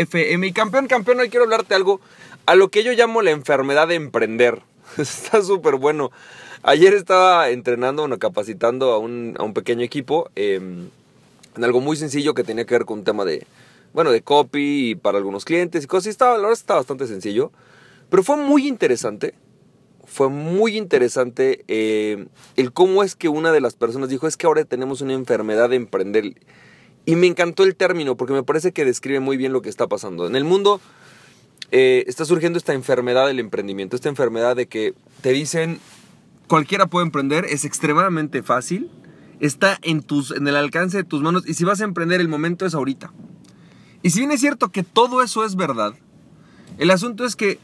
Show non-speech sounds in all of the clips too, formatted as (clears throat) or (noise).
FM. Y campeón, campeón, hoy quiero hablarte algo a lo que yo llamo la enfermedad de emprender. (laughs) Está súper bueno. Ayer estaba entrenando, bueno, capacitando a un, a un pequeño equipo em, en algo muy sencillo que tenía que ver con un tema de, bueno, de copy y para algunos clientes y cosas. Y estaba, la bastante sencillo. Pero fue muy interesante. Fue muy interesante em, el cómo es que una de las personas dijo, es que ahora tenemos una enfermedad de emprender. Y me encantó el término porque me parece que describe muy bien lo que está pasando. En el mundo eh, está surgiendo esta enfermedad del emprendimiento, esta enfermedad de que te dicen cualquiera puede emprender, es extremadamente fácil, está en, tus, en el alcance de tus manos y si vas a emprender el momento es ahorita. Y si bien es cierto que todo eso es verdad, el asunto es que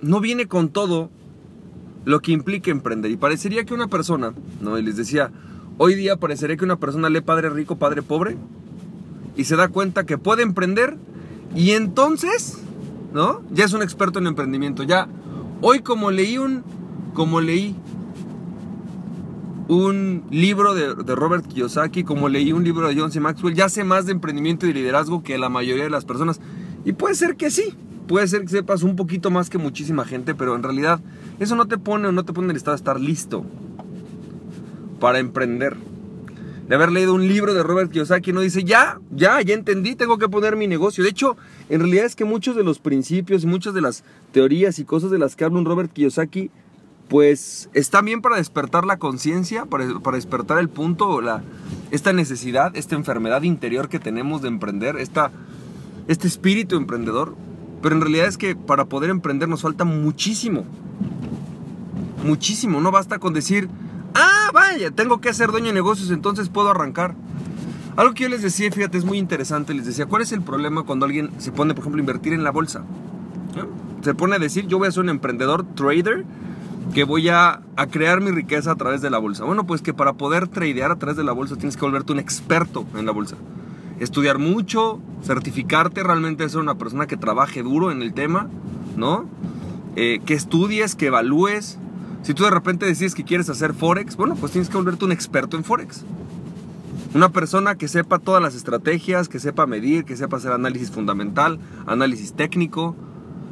no viene con todo lo que implica emprender. Y parecería que una persona, ¿no? Y les decía, hoy día parecería que una persona lee padre rico, padre pobre, y se da cuenta que puede emprender y entonces, ¿no? Ya es un experto en emprendimiento. Ya, hoy como leí un, como leí un libro de, de, Robert Kiyosaki, como leí un libro de John C. Maxwell, ya sé más de emprendimiento y liderazgo que la mayoría de las personas. Y puede ser que sí, puede ser que sepas un poquito más que muchísima gente, pero en realidad eso no te pone o no te pone en el estado de estar listo para emprender de haber leído un libro de Robert Kiyosaki, no dice, ya, ya, ya entendí, tengo que poner mi negocio. De hecho, en realidad es que muchos de los principios y muchas de las teorías y cosas de las que habla un Robert Kiyosaki, pues están bien para despertar la conciencia, para, despertar el punto, la, esta necesidad, esta enfermedad interior que tenemos de emprender, esta, este espíritu emprendedor. Pero en realidad es que para poder emprender nos falta muchísimo. Muchísimo. No basta con decir, Ah, vaya, tengo que ser dueño de negocios, entonces puedo arrancar. Algo que yo les decía, fíjate, es muy interesante. Les decía, ¿cuál es el problema cuando alguien se pone, por ejemplo, a invertir en la bolsa? Se pone a decir, yo voy a ser un emprendedor, trader, que voy a, a, crear mi riqueza a través de la bolsa. Bueno, pues que para poder tradear a través de la bolsa tienes que volverte un experto en la bolsa. Estudiar mucho, certificarte, realmente ser una persona que trabaje duro en el tema, ¿no? Eh, que estudies, que evalúes, si tú de repente decides que quieres hacer Forex, bueno, pues tienes que volverte un experto en Forex. Una persona que sepa todas las estrategias, que sepa medir, que sepa hacer análisis fundamental, análisis técnico,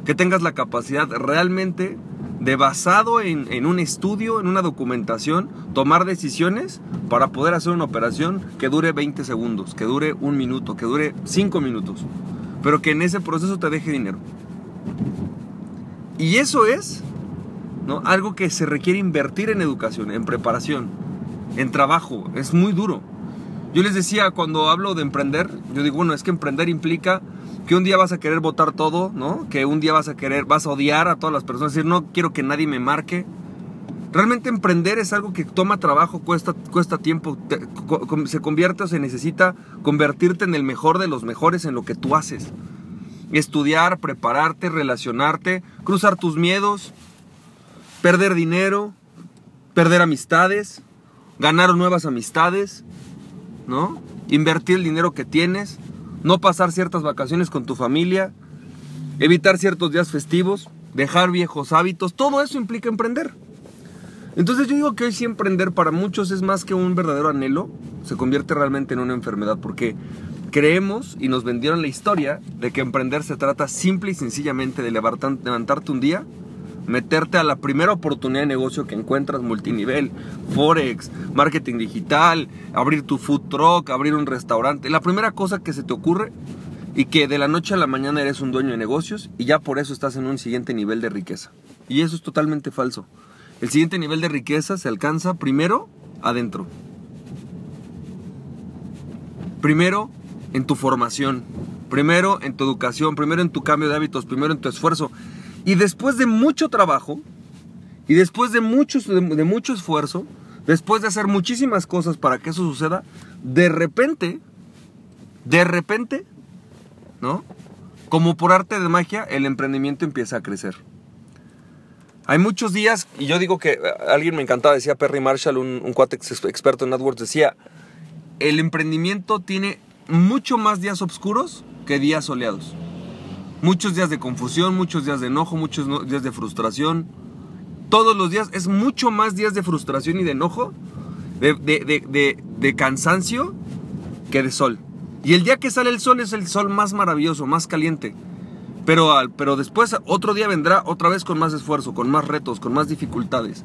que tengas la capacidad realmente de basado en, un estudio, en una documentación, tomar decisiones para poder hacer una operación que dure 20 segundos, que dure un minuto, que dure 5 minutos, pero que en ese proceso te deje dinero. Y eso es algo que se requiere invertir en educación, en preparación, en trabajo, es muy duro. Yo les decía cuando hablo de emprender, yo digo, bueno, es que emprender implica que un día vas a querer votar todo, ¿no? Que un día vas a querer, vas a odiar a todas las personas, decir, no quiero que nadie me marque. Realmente emprender es algo que toma trabajo, cuesta, cuesta tiempo, se convierte o se necesita convertirte en el mejor de los mejores en lo que tú haces. Estudiar, prepararte, relacionarte, cruzar tus miedos, perder dinero, perder amistades, ganar nuevas amistades, ¿no? Invertir el dinero que tienes, no pasar ciertas vacaciones con tu familia, evitar ciertos días festivos, dejar viejos hábitos, todo eso implica emprender. Entonces yo digo que hoy sí emprender para muchos es más que un verdadero anhelo, se convierte realmente en una enfermedad porque creemos y nos vendieron la historia de que emprender se trata simple y sencillamente de levantarte un día, meterte a la primera oportunidad de negocio que encuentras multinivel, forex, marketing digital, abrir tu food truck, abrir un restaurante, la primera cosa que se te ocurre y que de la noche a la mañana eres un dueño de negocios y ya por eso estás en un siguiente nivel de riqueza. Y eso es totalmente falso. El siguiente nivel de riqueza se alcanza primero adentro. Primero en tu formación, primero en tu educación, primero en tu cambio de hábitos, primero en tu esfuerzo. Y después de mucho trabajo, y después de, de, mucho esfuerzo, después de hacer muchísimas cosas para que eso suceda, de repente, de repente, ¿no? como por arte de magia, el emprendimiento empieza a crecer. Hay muchos días, y yo digo que eh, alguien me encantaba, decía Perry Marshall, un, un experto en AdWords, decía, el emprendimiento tiene mucho más días oscuros que días soleados. Muchos días de confusión, muchos días de enojo, muchos días de frustración. Todos los días es mucho más días de frustración y de enojo, de, cansancio, que de sol. Y el día que sale el sol es el sol más maravilloso, más caliente. Pero, pero después otro día vendrá otra vez con más esfuerzo, con más retos, con más dificultades.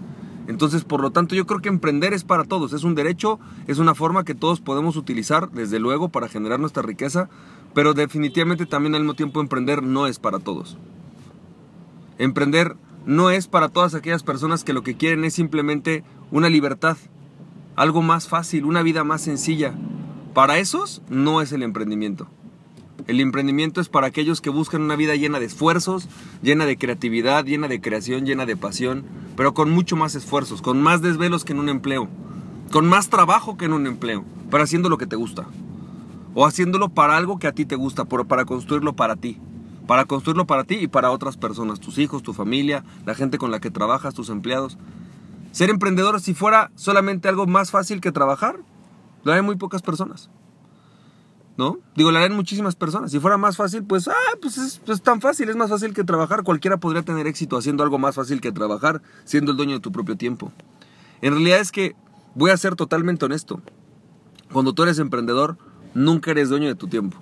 Entonces, por lo tanto, yo creo que emprender es para todos, es un derecho, es una forma que todos podemos utilizar, desde luego, para generar nuestra riqueza, pero definitivamente también al mismo tiempo emprender no es para todos. Emprender no es para todas aquellas personas que lo que quieren es simplemente una libertad, algo más fácil, una vida más sencilla, para esos no es el emprendimiento. El emprendimiento es para aquellos que buscan una vida llena de esfuerzos, llena de creatividad, llena de creación, llena de pasión, pero con mucho más esfuerzos, con más desvelos que en un empleo, con más trabajo que en un empleo, pero haciendo lo que te gusta. O haciéndolo para algo que a ti te gusta, para construirlo para ti. Para construirlo para ti y para otras personas, tus hijos, tu familia, la gente con la que trabajas, tus empleados. Ser emprendedor, si fuera solamente algo más fácil que trabajar, lo harán muy pocas personas. ¿No? Digo, lo harán muchísimas personas. Si fuera más fácil, pues, ah, pues es, pues tan fácil, es más fácil que trabajar. Cualquiera podría tener éxito haciendo algo más fácil que trabajar, siendo el dueño de tu propio tiempo. En realidad es que, voy a ser totalmente honesto. Cuando tú eres emprendedor, nunca eres dueño de tu tiempo.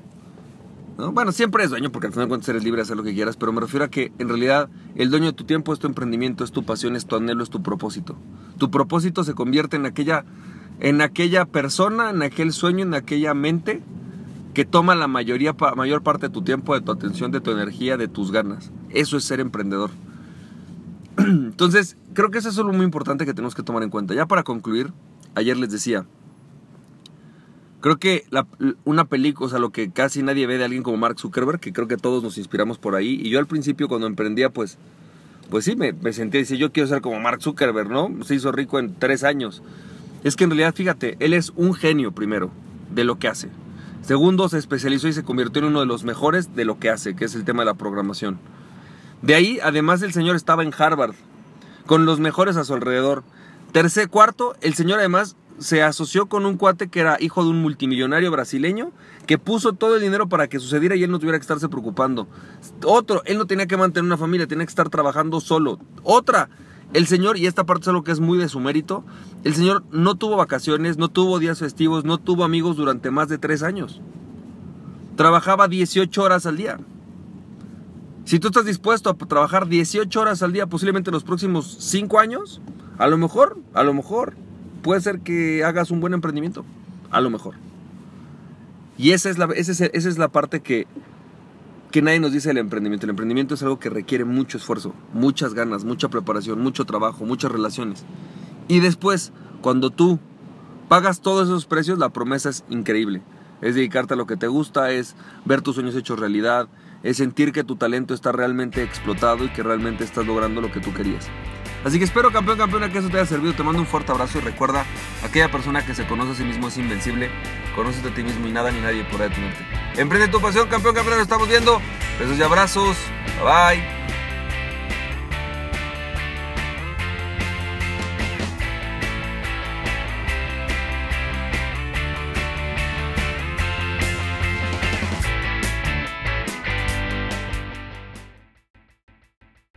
¿No? Bueno, siempre eres dueño porque al final de cuentas eres libre de hacer lo que quieras, pero me refiero a que en realidad el dueño de tu tiempo es tu emprendimiento, es tu pasión, es tu anhelo, es tu propósito. Tu propósito se convierte en aquella en aquella persona, en aquel sueño, en aquella mente que toma la mayoría, mayor parte de tu tiempo, de tu atención, de tu energía, de tus ganas. Eso es ser emprendedor. (clears throat) Entonces, creo que eso es algo muy importante que tenemos que tomar en cuenta. Ya para concluir, ayer les decía, creo que una película, o sea, lo que casi nadie ve de alguien como Mark Zuckerberg, que creo que todos nos inspiramos por ahí, y yo al principio cuando emprendía, pues, pues sí, me, me sentía, dice, yo quiero ser como Mark Zuckerberg, ¿no? Se hizo rico en tres años. Es que en realidad, fíjate, él es un genio primero de lo que hace. Segundo, se especializó y se convirtió en uno de los mejores de lo que hace, que es el tema de la programación. De ahí, además, el señor estaba en Harvard, con los mejores a su alrededor. Tercer, cuarto, el señor además se asoció con un cuate que era hijo de un multimillonario brasileño que puso todo el dinero para que sucediera y él no tuviera que estarse preocupando. Otro, él no tenía que mantener una familia, tenía que estar trabajando solo. Otra, el Señor, y esta parte es algo que es muy de su mérito, el Señor no tuvo vacaciones, no tuvo días festivos, no tuvo amigos durante más de tres años. Trabajaba 18 horas al día. Si tú estás dispuesto a trabajar 18 horas al día, posiblemente en los próximos 5 años, a lo mejor, a lo mejor, puede ser que hagas un buen emprendimiento. A lo mejor. Y esa es la, esa esa es la parte que, que nadie nos dice el emprendimiento. El emprendimiento es algo que requiere mucho esfuerzo, muchas ganas, mucha preparación, mucho trabajo, muchas relaciones. Y después, cuando tú pagas todos esos precios, la promesa es increíble. Es dedicarte a lo que te gusta, es ver tus sueños hechos realidad, es sentir que tu talento está realmente explotado y que realmente estás logrando lo que tú querías. Así que espero, campeón, campeona, que eso te haya servido. Te mando un fuerte abrazo y recuerda, aquella persona que se conoce a sí mismo es invencible. Conoces a ti mismo y nada ni nadie podrá detenerte. Emprende tu pasión, campeón, campeona, nos estamos viendo. Besos y abrazos. Bye bye.